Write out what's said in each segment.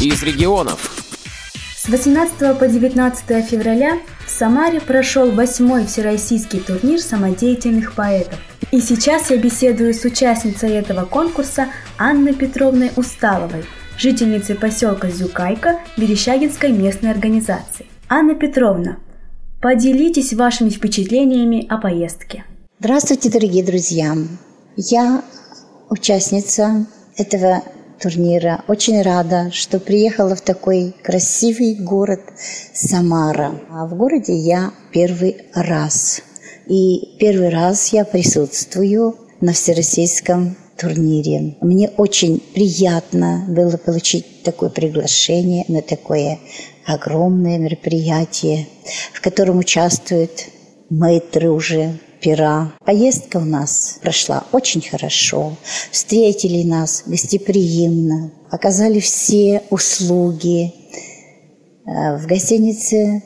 из регионов. С 18 по 19 февраля в Самаре прошел восьмой всероссийский турнир самодеятельных поэтов. И сейчас я беседую с участницей этого конкурса Анной Петровной Усталовой, жительницей поселка Зюкайка Верещагинской местной организации. Анна Петровна, поделитесь вашими впечатлениями о поездке. Здравствуйте, дорогие друзья! Я участница этого турнира. Очень рада, что приехала в такой красивый город Самара. А в городе я первый раз. И первый раз я присутствую на всероссийском турнире. Мне очень приятно было получить такое приглашение на такое огромное мероприятие, в котором участвуют мэтры уже пера. Поездка у нас прошла очень хорошо. Встретили нас гостеприимно, оказали все услуги. Э, в гостинице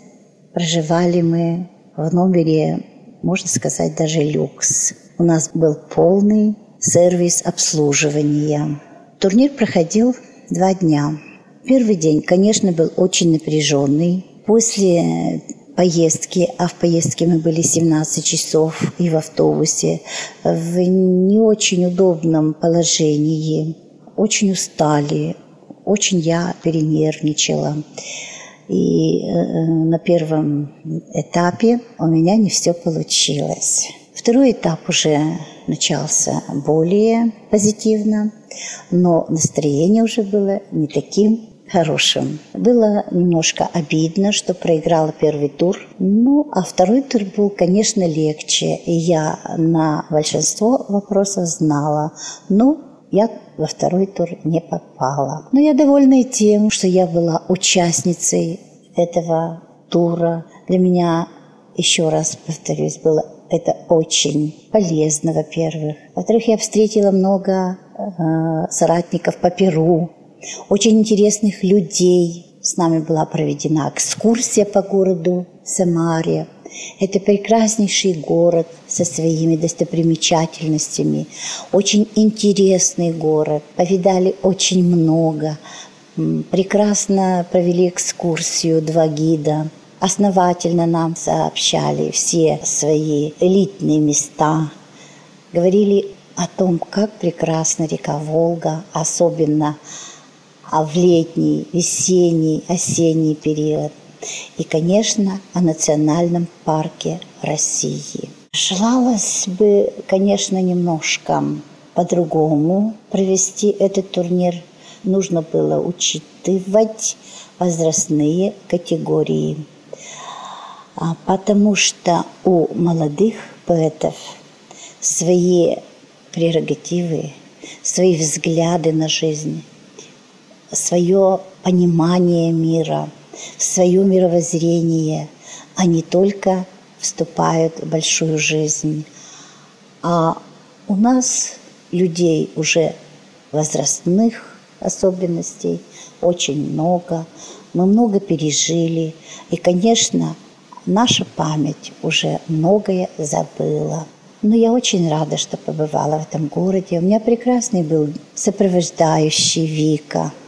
проживали мы в номере, можно сказать, даже люкс. У нас был полный сервис обслуживания. Турнир проходил два дня. Первый день, конечно, был очень напряженный. После поездки, а в поездке мы были 17 часов и в автобусе, в не очень удобном положении, очень устали, очень я перенервничала. И э, на первом этапе у меня не все получилось. Второй этап уже начался более позитивно, но настроение уже было не таким хорошим. Было немножко обидно, что проиграла первый тур. Ну, а второй тур был, конечно, легче. И я на большинство вопросов знала. Ну, я во второй тур не попала. Но я довольна и тем, что я была участницей этого тура. Для меня, еще раз повторюсь, было это очень полезно, во-первых. Во-вторых, я встретила много э, соратников по Перу, очень интересных людей. С нами была проведена экскурсия по городу Самаре. Это прекраснейший город со своими достопримечательностями. Очень интересный город. Повидали очень много. Прекрасно провели экскурсию два гида. Основательно нам сообщали все свои элитные места. Говорили о том, как прекрасна река Волга, особенно в летний, весенний, осенний период. И, конечно, о национальном парке России. Желалось бы, конечно, немножко по-другому провести этот турнир. Нужно было учитывать возрастные категории, а потому что у молодых поэтов свои прерогативы, свои взгляды на жизнь, свое понимание мира, свое мировоззрение, не только вступают в большую жизнь. А у нас людей уже возрастных особенностей очень много, мы много пережили, и, конечно, наша память уже многое забыла. Но я очень рада, что побывала в этом городе. У меня прекрасный был сопровождающий Вика –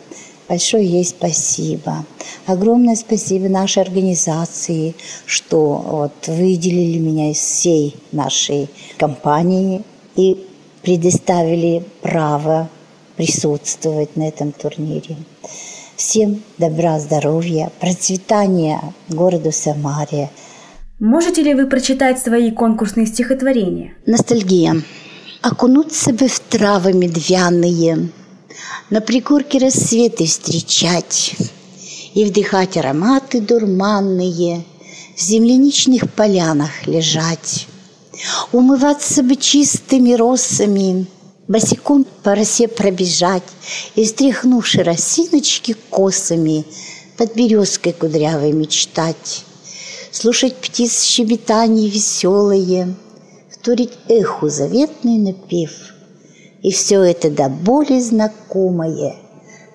Большое ей спасибо. Огромное спасибо нашей организации, что вот выделили меня из всей нашей компании и предоставили право присутствовать на этом турнире. Всем добра, здоровья, процветания городу Самаре. Можете ли вы прочитать свои конкурсные стихотворения? Ностальгия. Окунуться бы в травы медвяные – на пригорке рассветы встречать и вдыхать ароматы дурманные, в земляничных полянах лежать, умываться бы чистыми росами, босиком по росе пробежать и, стряхнувши росиночки косами, под березкой кудрявой мечтать, слушать птиц щебетание веселые, вторить эху заветный напев — и все это до боли знакомое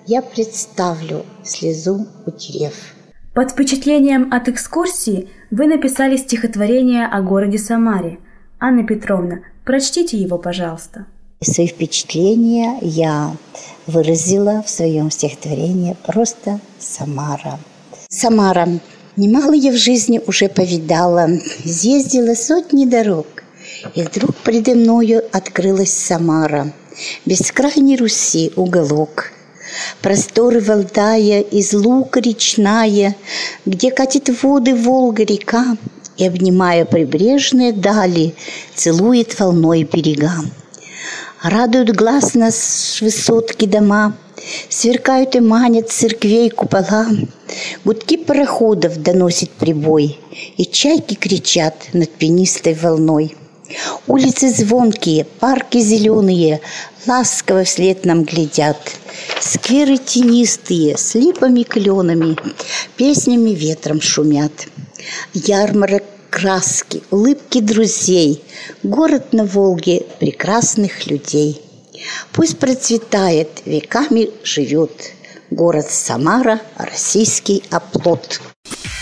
я представлю, слезу утерев. Под впечатлением от экскурсии вы написали стихотворение о городе Самаре. Анна Петровна, прочтите его, пожалуйста. Свои впечатления я выразила в своем стихотворении «Просто Самара». Самара. Немало я в жизни уже повидала, съездила сотни дорог. И вдруг предо мною открылась Самара, бескрайней Руси уголок. Просторы Валдая, из лука речная, Где катит воды Волга река, И, обнимая прибрежные дали, Целует волной берега. Радуют глаз нас высотки дома, Сверкают и манят церквей купола, Гудки пароходов доносит прибой, И чайки кричат над пенистой волной. Улицы звонкие, парки зеленые, Ласково вслед нам глядят. Скверы тенистые, с липами кленами, Песнями ветром шумят. Ярмарок краски, улыбки друзей, Город на Волге прекрасных людей. Пусть процветает, веками живет Город Самара, российский оплот.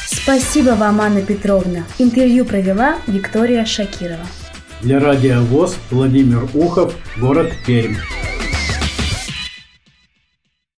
Спасибо вам, Анна Петровна. Интервью провела Виктория Шакирова. Для радиовоз Владимир Ухов, город Пермь.